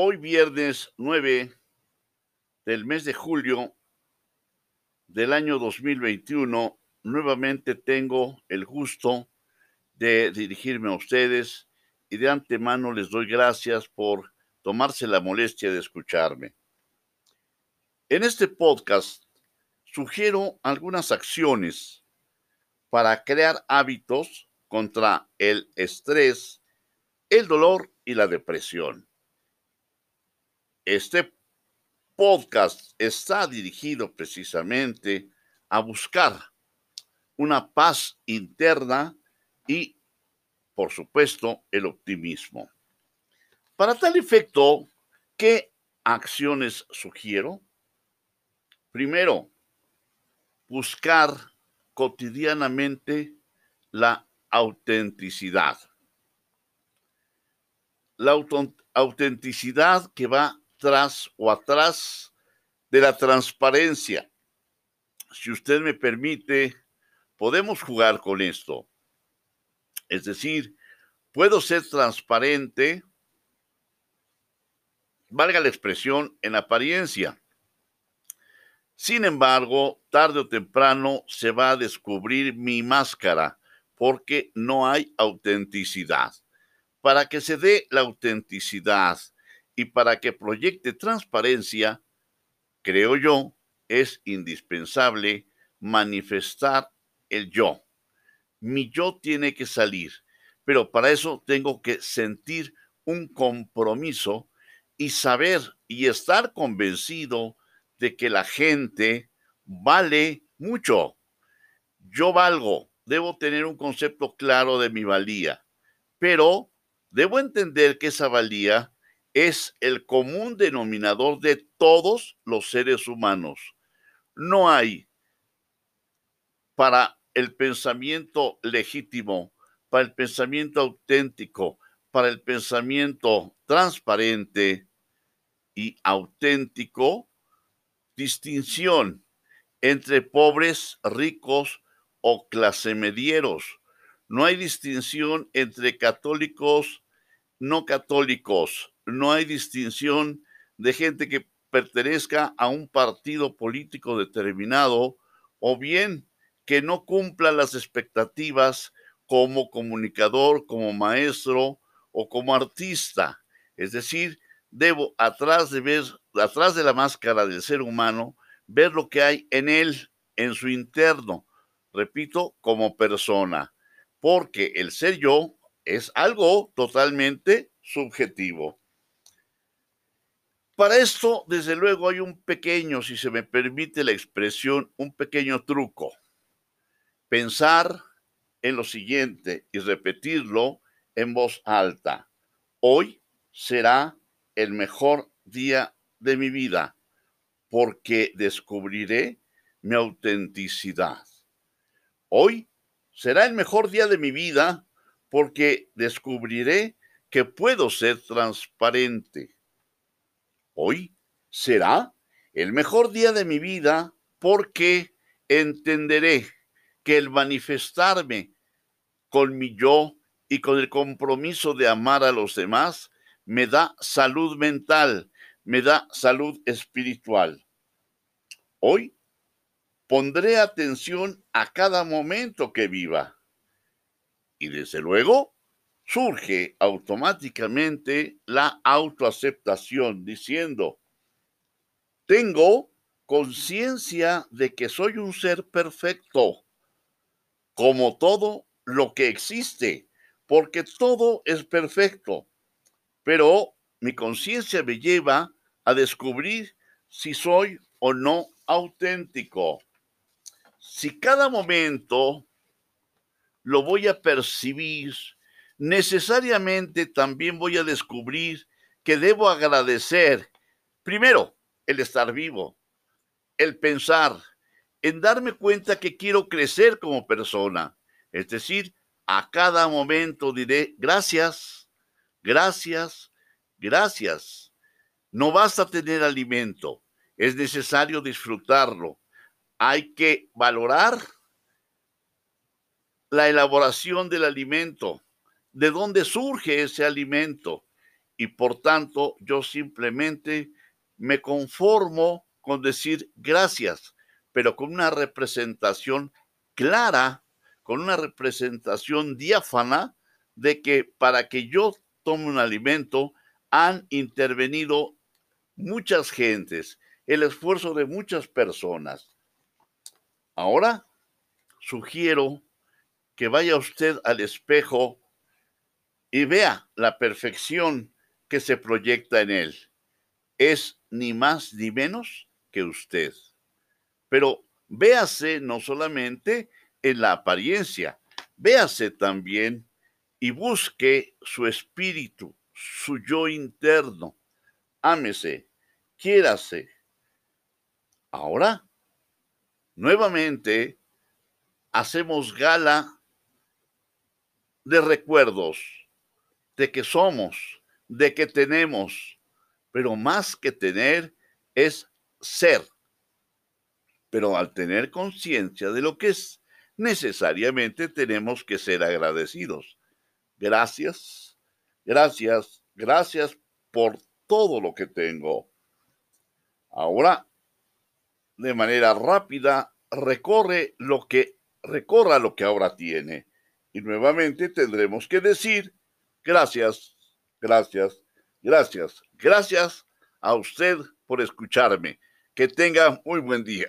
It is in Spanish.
Hoy viernes 9 del mes de julio del año 2021, nuevamente tengo el gusto de dirigirme a ustedes y de antemano les doy gracias por tomarse la molestia de escucharme. En este podcast sugiero algunas acciones para crear hábitos contra el estrés, el dolor y la depresión. Este podcast está dirigido precisamente a buscar una paz interna y, por supuesto, el optimismo. Para tal efecto, ¿qué acciones sugiero? Primero, buscar cotidianamente la autenticidad. La autenticidad que va tras o atrás de la transparencia. Si usted me permite, podemos jugar con esto. Es decir, puedo ser transparente, valga la expresión, en apariencia. Sin embargo, tarde o temprano se va a descubrir mi máscara porque no hay autenticidad. Para que se dé la autenticidad y para que proyecte transparencia, creo yo, es indispensable manifestar el yo. Mi yo tiene que salir, pero para eso tengo que sentir un compromiso y saber y estar convencido de que la gente vale mucho. Yo valgo, debo tener un concepto claro de mi valía, pero debo entender que esa valía es el común denominador de todos los seres humanos. No hay para el pensamiento legítimo, para el pensamiento auténtico, para el pensamiento transparente y auténtico, distinción entre pobres, ricos o clase medieros. No hay distinción entre católicos, no católicos. No hay distinción de gente que pertenezca a un partido político determinado o bien que no cumpla las expectativas como comunicador, como maestro o como artista. Es decir, debo atrás de ver, atrás de la máscara del ser humano, ver lo que hay en él, en su interno, repito, como persona, porque el ser yo es algo totalmente subjetivo. Para esto, desde luego, hay un pequeño, si se me permite la expresión, un pequeño truco. Pensar en lo siguiente y repetirlo en voz alta. Hoy será el mejor día de mi vida porque descubriré mi autenticidad. Hoy será el mejor día de mi vida porque descubriré que puedo ser transparente. Hoy será el mejor día de mi vida porque entenderé que el manifestarme con mi yo y con el compromiso de amar a los demás me da salud mental, me da salud espiritual. Hoy pondré atención a cada momento que viva. Y desde luego, surge automáticamente la autoaceptación diciendo, tengo conciencia de que soy un ser perfecto, como todo lo que existe, porque todo es perfecto pero mi conciencia me lleva a descubrir si soy o no auténtico. Si cada momento lo voy a percibir, necesariamente también voy a descubrir que debo agradecer, primero, el estar vivo, el pensar, en darme cuenta que quiero crecer como persona. Es decir, a cada momento diré gracias Gracias, gracias. No basta tener alimento, es necesario disfrutarlo. Hay que valorar la elaboración del alimento, de dónde surge ese alimento y por tanto yo simplemente me conformo con decir gracias, pero con una representación clara, con una representación diáfana de que para que yo tome un alimento han intervenido muchas gentes, el esfuerzo de muchas personas. Ahora sugiero que vaya usted al espejo y vea la perfección que se proyecta en él. Es ni más ni menos que usted. Pero véase no solamente en la apariencia, véase también y busque su espíritu, su yo interno. Ámese, quiérase. Ahora, nuevamente, hacemos gala de recuerdos, de que somos, de que tenemos, pero más que tener es ser. Pero al tener conciencia de lo que es, necesariamente tenemos que ser agradecidos. Gracias, gracias, gracias por todo lo que tengo. Ahora, de manera rápida, recorre lo que recorra lo que ahora tiene. Y nuevamente tendremos que decir gracias, gracias, gracias, gracias a usted por escucharme. Que tenga muy buen día.